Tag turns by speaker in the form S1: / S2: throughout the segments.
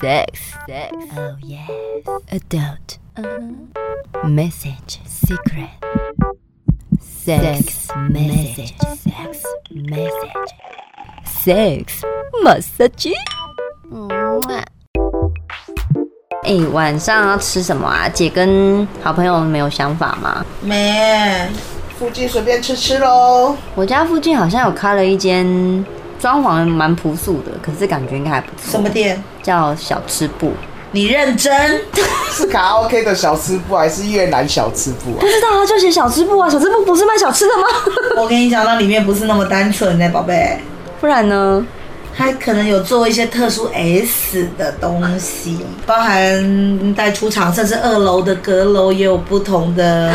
S1: Sex, sex, oh yes. Adult, uh-huh. Message, secret. Sex, message, sex, message. Sex, massage. 哎、欸，晚上要吃什么啊？姐跟好朋友没有想法吗？
S2: 没，
S3: 附近随便吃吃喽。
S1: 我家附近好像有开了一间，装潢蛮朴素的，可是感觉应该还不错。
S2: 什么店？
S1: 叫小吃部。
S2: 你认真？
S3: 是卡拉 OK 的小吃部，还是越南小吃部啊？
S1: 不知道啊，就写小吃部啊。小吃部不是卖小吃的吗？
S2: 我跟你讲，那里面不是那么单纯的，宝贝。
S1: 不然呢？
S2: 它可能有做一些特殊 S 的东西，包含带出场，甚至二楼的阁楼也有不同的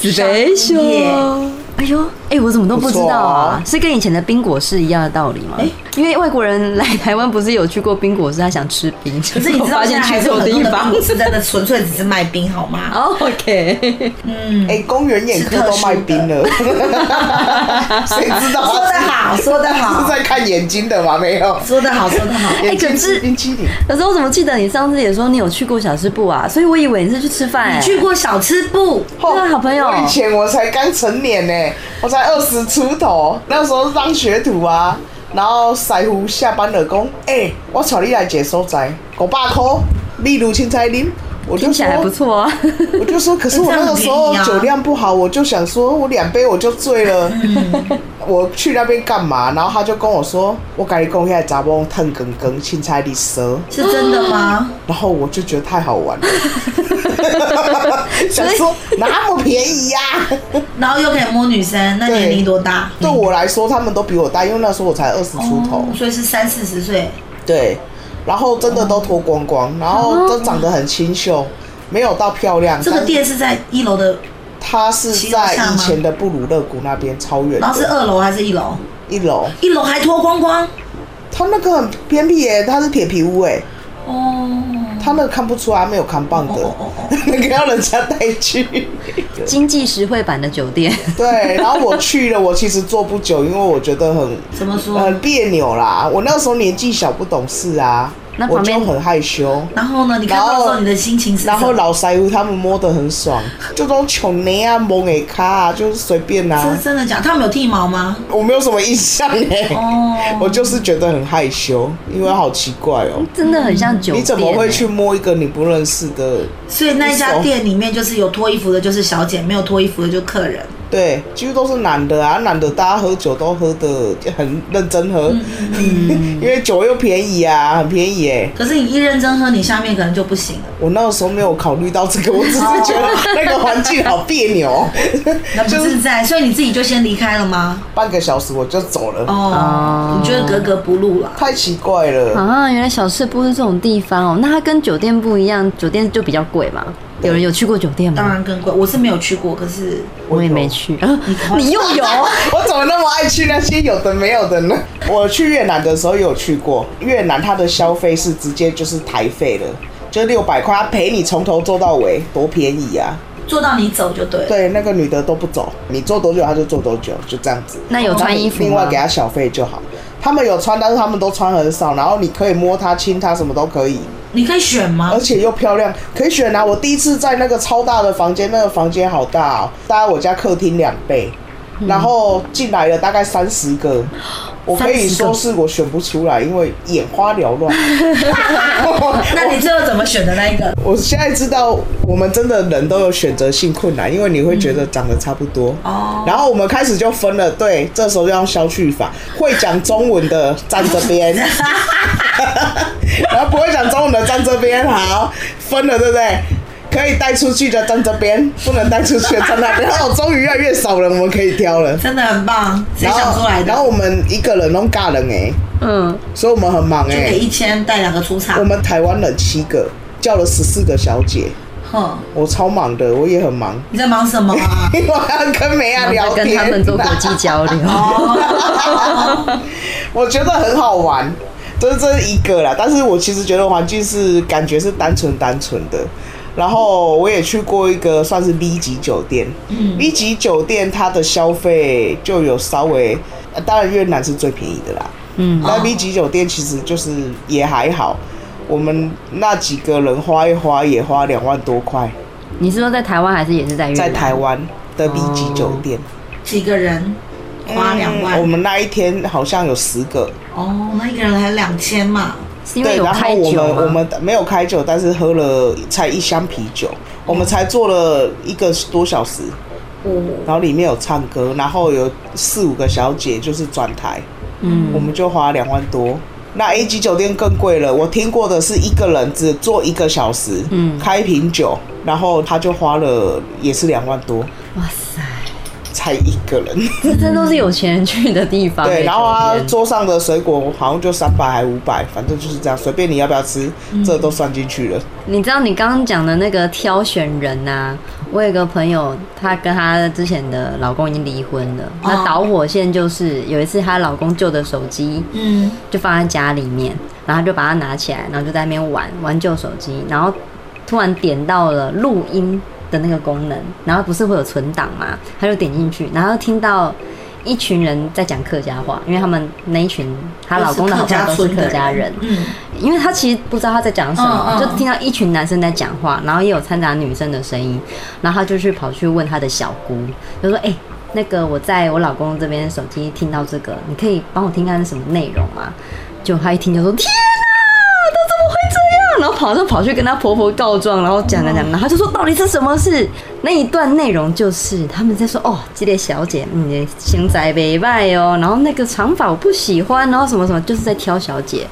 S1: special。哎呦，哎、欸，我怎么都不知道啊？啊是跟以前的冰果是一样的道理吗？哎、欸，因为外国人来台湾不是有去过冰果室，他想吃冰，
S2: 可是你知道现在还是有很多的冰果室真的纯粹只是卖冰，好吗
S1: ？Oh, OK，
S2: 嗯，
S3: 哎、欸，公园眼科都卖冰了，谁知道？
S2: 说得好，说得好，
S3: 是在看眼睛的吗？没有，
S2: 说得好，说得好。
S1: 哎、欸，可是冰淇淋。可是我怎么记得你上次也说你有去过小吃部啊？所以我以为你是去吃饭、欸。
S2: 你去过小吃部？
S1: 对啊，好朋友。
S3: 我以前我才刚成年呢、欸，我才二十。十出头，那时候是当学徒啊，然后师傅下班了讲，诶、我带你来一个所在，五百块，你如青菜林，我就说
S1: 听起来还不错啊，
S3: 我就说，可是我那个时候酒量不好，我就想说我两杯我就醉了，我去那边干嘛？然后他就跟我说，我跟你讲，现在查某烫羹羹青菜的蛇，
S2: 是真的吗？
S3: 然后我就觉得太好玩了。想说那么便宜呀、啊，
S2: 然后又可以摸女生，那年龄多大？
S3: 对我来说，他们都比我大，因为那时候我才二十出头，
S2: 所以是三四十岁。
S3: 对，然后真的都脱光光，然后都长得很清秀，没有到漂亮。
S2: 这个店是在一楼的，
S3: 它是在以前的布鲁勒谷那边，超远。
S2: 然后是二楼还是一楼？
S3: 一楼，
S2: 一楼还脱光光。
S3: 他那个很偏僻耶，它是铁皮屋哎。
S2: 哦。
S3: 他那个看不出来，没有扛棒的，那个要人家带去。
S1: 经济实惠版的酒店。
S3: 对，然后我去了，我其实坐不久，因为我觉得很
S2: 怎么说
S3: 很别扭啦。我那时候年纪小，不懂事啊。那我就很害羞。
S2: 然后呢？你看到时候你的心情是？
S3: 然后老师傅他们摸得很爽，就这种穷捏啊、摸诶卡啊，就是随便啊。
S2: 是真的假的？他们有剃毛吗？
S3: 我没有什么印象哎。哦。我就是觉得很害羞，因为好奇怪哦。
S1: 真的很像酒店。
S3: 你怎么会去摸一个你不认识的？
S2: 所以那家店里面就是有脱衣服的，就是小姐；没有脱衣服的，就客人。
S3: 对，几乎都是男的啊，男的大家喝酒都喝的很认真喝，嗯嗯、因为酒又便宜啊，很便宜哎。
S2: 可是你一认真喝，你下面可能就不行了。
S3: 我那个时候没有考虑到这个，我只是觉得那个环境好别扭，
S2: 那不自在，所以你自己就先离开了吗？
S3: 半个小时我就走了。
S2: 哦，你觉得格格不入了？
S3: 太奇怪了
S1: 啊！原来小吃部是这种地方哦，那它跟酒店不一样，酒店就比较贵嘛。有人有去过酒店吗？
S2: 当然更贵，我是没有去过，可是
S1: 我也没去。啊、你又有？
S3: 我怎么那么爱去那些有的没有的呢？我去越南的时候有去过，越南它的消费是直接就是台费了，就六百块，他陪你从头做到尾，多便宜啊！
S2: 做到你走就对
S3: 了。对，那个女的都不走，你做多久他就做多久，就这样子。
S1: 那有穿衣服吗？
S3: 另外给他小费就好。他们有穿，但是他们都穿很少，然后你可以摸她、亲她，什么都可以。
S2: 你可以选吗？
S3: 而且又漂亮，可以选啊！我第一次在那个超大的房间，那个房间好大哦，大概我家客厅两倍，嗯、然后进来了大概三十个。我可以说是我选不出来，因为眼花缭乱。
S2: 那你最后怎么选的那一个？
S3: 我现在知道，我们真的人都有选择性困难，因为你会觉得长得差不多。哦、嗯。然后我们开始就分了，对，这时候就要消去法，会讲中文的站这边，然后不会讲这边，好，分了，对不对？可以带出去的站这边，不能带出去的站那边。然后终于越来越少人，我们可以挑了，
S2: 真的很棒。谁想出来的？
S3: 然后我们一个人弄尬人哎，嗯，所以我们很忙哎。
S2: 就给一千带两个出场。
S3: 我们台湾人七个，叫了十四个小姐。哼，我超忙的，我也很忙。
S2: 你在忙什么啊？
S3: 因 为我要跟美亚聊天，
S1: 跟他们做国际交流。
S3: 我觉得很好玩，这这是一个啦。但是我其实觉得环境是感觉是单纯单纯的。然后我也去过一个算是 B 级酒店，嗯，B 级酒店它的消费就有稍微，当然越南是最便宜的啦，嗯，那 B 级酒店其实就是也还好，我们那几个人花一花也花两万多块。
S1: 你是说在台湾还是也是在越南？
S3: 在台湾的 B 级酒店，
S2: 几个人花两万、
S3: 嗯？我们那一天好像有十个。
S2: 哦，那一个人才两千嘛？
S3: 对，然后我们我们没有开酒，但是喝了才一箱啤酒，我们才坐了一个多小时。哦，然后里面有唱歌，然后有四五个小姐就是转台，嗯，我们就花两万多。那 A 级酒店更贵了，我听过的是一个人只坐一个小时，嗯，开一瓶酒，然后他就花了也是两万多。哇塞！才一个人，
S1: 这真都是有钱人去的地方。
S3: 对，然后啊桌上的水果好像就三百还五百，反正就是这样，随便你要不要吃，嗯、这都算进去了。
S1: 你知道你刚刚讲的那个挑选人呐、啊？我有个朋友，她跟她之前的老公已经离婚了。那、哦、导火线就是有一次她老公旧的手机，嗯，就放在家里面，然后就把它拿起来，然后就在那边玩玩旧手机，然后突然点到了录音。的那个功能，然后不是会有存档嘛？他就点进去，然后听到一群人在讲客家话，因为他们那一群她老公的好像都是客家人，嗯，因为他其实不知道他在讲什么，就听到一群男生在讲话，然后也有掺杂女生的声音，然后他就去跑去问他的小姑，就说：“哎，那个我在我老公这边手机听到这个，你可以帮我听看是什么内容吗？”就他一听就说：“天！”然后跑去跟她婆婆告状，然后讲讲讲，然后就说到底是什么事？那一段内容就是他们在说哦，这个小姐，你的身材美败哦，然后那个长发我不喜欢，然后什么什么，就是在挑小姐。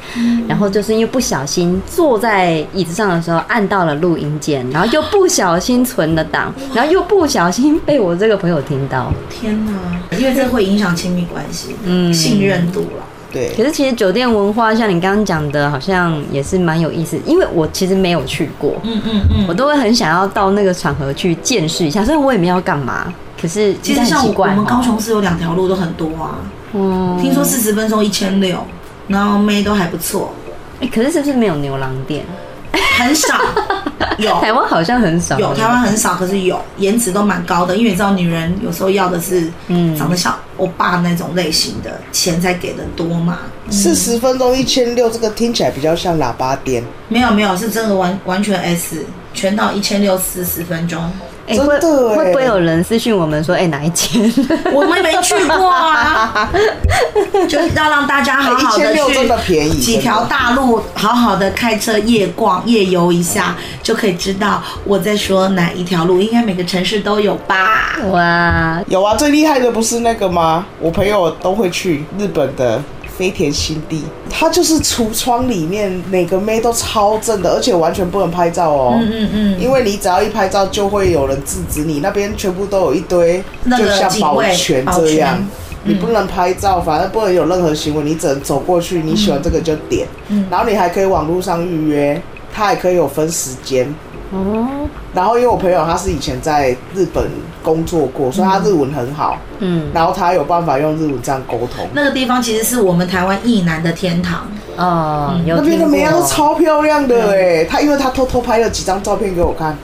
S1: 然后就是因为不小心坐在椅子上的时候按到了录音键，然后又不小心存了档，然后又不小心被我这个朋友听到。
S2: 天哪！因为这会影响亲密关系，嗯，信任度了。
S3: 对，
S1: 可是其实酒店文化像你刚刚讲的，好像也是蛮有意思。因为我其实没有去过，嗯嗯嗯，我都会很想要到那个场合去见识一下。虽然我也没要干嘛，可是
S2: 其实像我们高雄市有两条路都很多啊。嗯，听说四十分钟一千六，然后妹都还不错。
S1: 哎，可是是不是没有牛郎店？
S2: 很少。有
S1: 台湾好像很少，
S2: 有台湾很少，可是有颜值都蛮高的，因为你知道女人有时候要的是，嗯，长得像欧巴那种类型的，钱才给的多嘛。
S3: 四十分钟一千六，这个听起来比较像喇叭店。
S2: 没有没有，是真的完完全 S，全到一千六四十分钟。
S1: 欸、真的会会不会有人私讯我们说，哎、欸，哪一间？
S2: 我们没去过啊，就是要让大家好好的去几条大路，好好的开车夜逛夜游一下，就可以知道我在说哪一条路。应该每个城市都有吧？哇，
S3: 有啊，最厉害的不是那个吗？我朋友都会去日本的。飞田新地，它就是橱窗里面每个妹都超正的，而且完全不能拍照哦。嗯嗯嗯，因为你只要一拍照，就会有人制止你。那边全部都有一堆，就像保全这样，你不能拍照，反正不能有任何行为，你只能走过去，你喜欢这个就点。嗯，然后你还可以网络上预约，它还可以有分时间。哦，然后因为我朋友他是以前在日本工作过，所以他日文很好。嗯，然后他有办法用日文这样沟通。
S2: 那个地方其实是我们台湾艺男的天堂。
S1: 哦，嗯、
S3: 那边的美都超漂亮的哎，他因为他偷偷拍了几张照片给我看。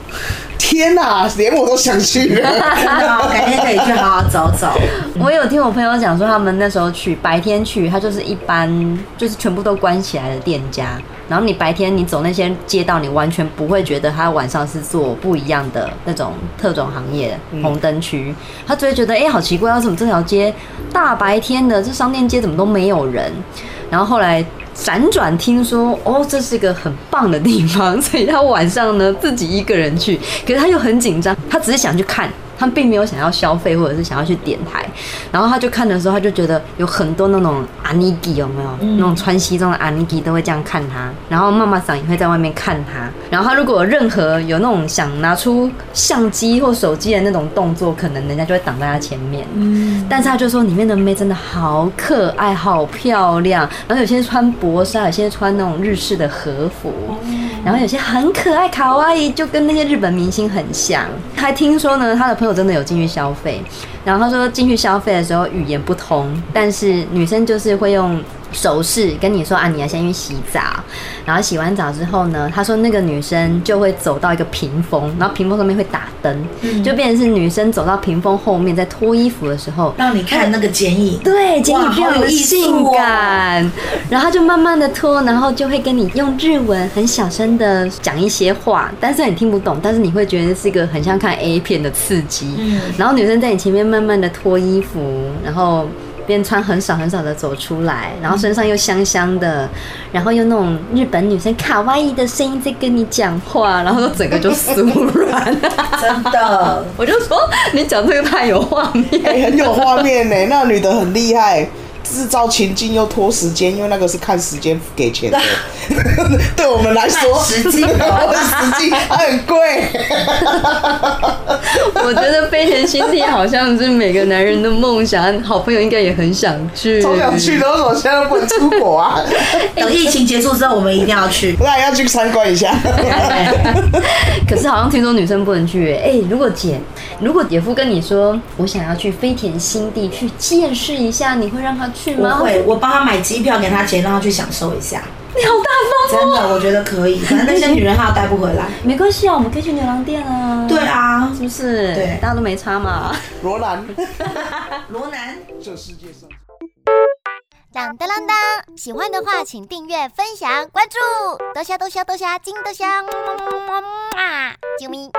S3: 天哪，连我都想去了，
S2: 改天可以去好好走走。
S1: 我有听我朋友讲说，他们那时候去白天去，他就是一般就是全部都关起来的店家。然后你白天你走那些街道，你完全不会觉得他晚上是做不一样的那种特种行业红灯区。他就会觉得哎、欸，好奇怪，为什么这条街大白天的这商店街怎么都没有人？然后后来。辗转听说哦，这是一个很棒的地方，所以他晚上呢自己一个人去，可是他又很紧张，他只是想去看。他并没有想要消费，或者是想要去点台，然后他就看的时候，他就觉得有很多那种阿尼基有没有？嗯、那种穿西装的阿尼基都会这样看他，然后妈妈桑也会在外面看他，然后他如果有任何有那种想拿出相机或手机的那种动作，可能人家就会挡在他前面。嗯，但是他就说里面的妹真的好可爱，好漂亮，然后有些穿薄纱，有些穿那种日式的和服，然后有些很可爱卡哇伊，就跟那些日本明星很像。还听说呢，他的朋友。真的有进去消费，然后他说进去消费的时候语言不通，但是女生就是会用手势跟你说啊，你要先去洗澡，然后洗完澡之后呢，他说那个女生就会走到一个屏风，然后屏风上面会打灯，嗯、就变成是女生走到屏风后面在脱衣服的时候，
S2: 让你看那个剪影，
S1: 对，剪影比较有性感，哦、然后就慢慢的脱，然后就会跟你用日文很小声的讲一些话，但是你听不懂，但是你会觉得是一个很像看 A 片的刺激，嗯，然后女生在你前面慢慢的脱衣服，然后。边穿很少很少的走出来，然后身上又香香的，然后又那种日本女生卡哇伊的声音在跟你讲话，然后整个就酥软，
S2: 真的，
S1: 我就说你讲这个太有画面，
S3: 欸，很有画面呢，那女的很厉害。制造情境又拖时间，因为那个是看时间给钱的。对我们来说，
S2: 实际
S3: 实际很贵。
S1: 我觉得飞田新地好像是每个男人的梦想，好朋友应该也很想去。
S3: 超想去的，我现在不能出国啊。
S2: 等疫情结束之后，我们一定要去。
S3: 那要去参观一下。
S1: 可是好像听说女生不能去。哎、欸，如果姐，如果姐夫跟你说，我想要去飞田新地去见识一下，你会让他？
S2: 不会，我帮他买机票，给他钱，让他去享受一下。
S1: 你好大
S2: 方哦！真的，我觉得可以。反正那些 女人她带不回来，
S1: 没关系啊，我们可以去牛郎店啊。
S2: 对啊，
S1: 是不是？
S2: 对，
S1: 大家都没差嘛。
S3: 罗兰，
S2: 罗兰，
S3: 这世界上。
S4: 当当当当！喜欢的话，请订阅、分享、关注。多虾多虾多虾，金多香，么么么么啊！啾咪。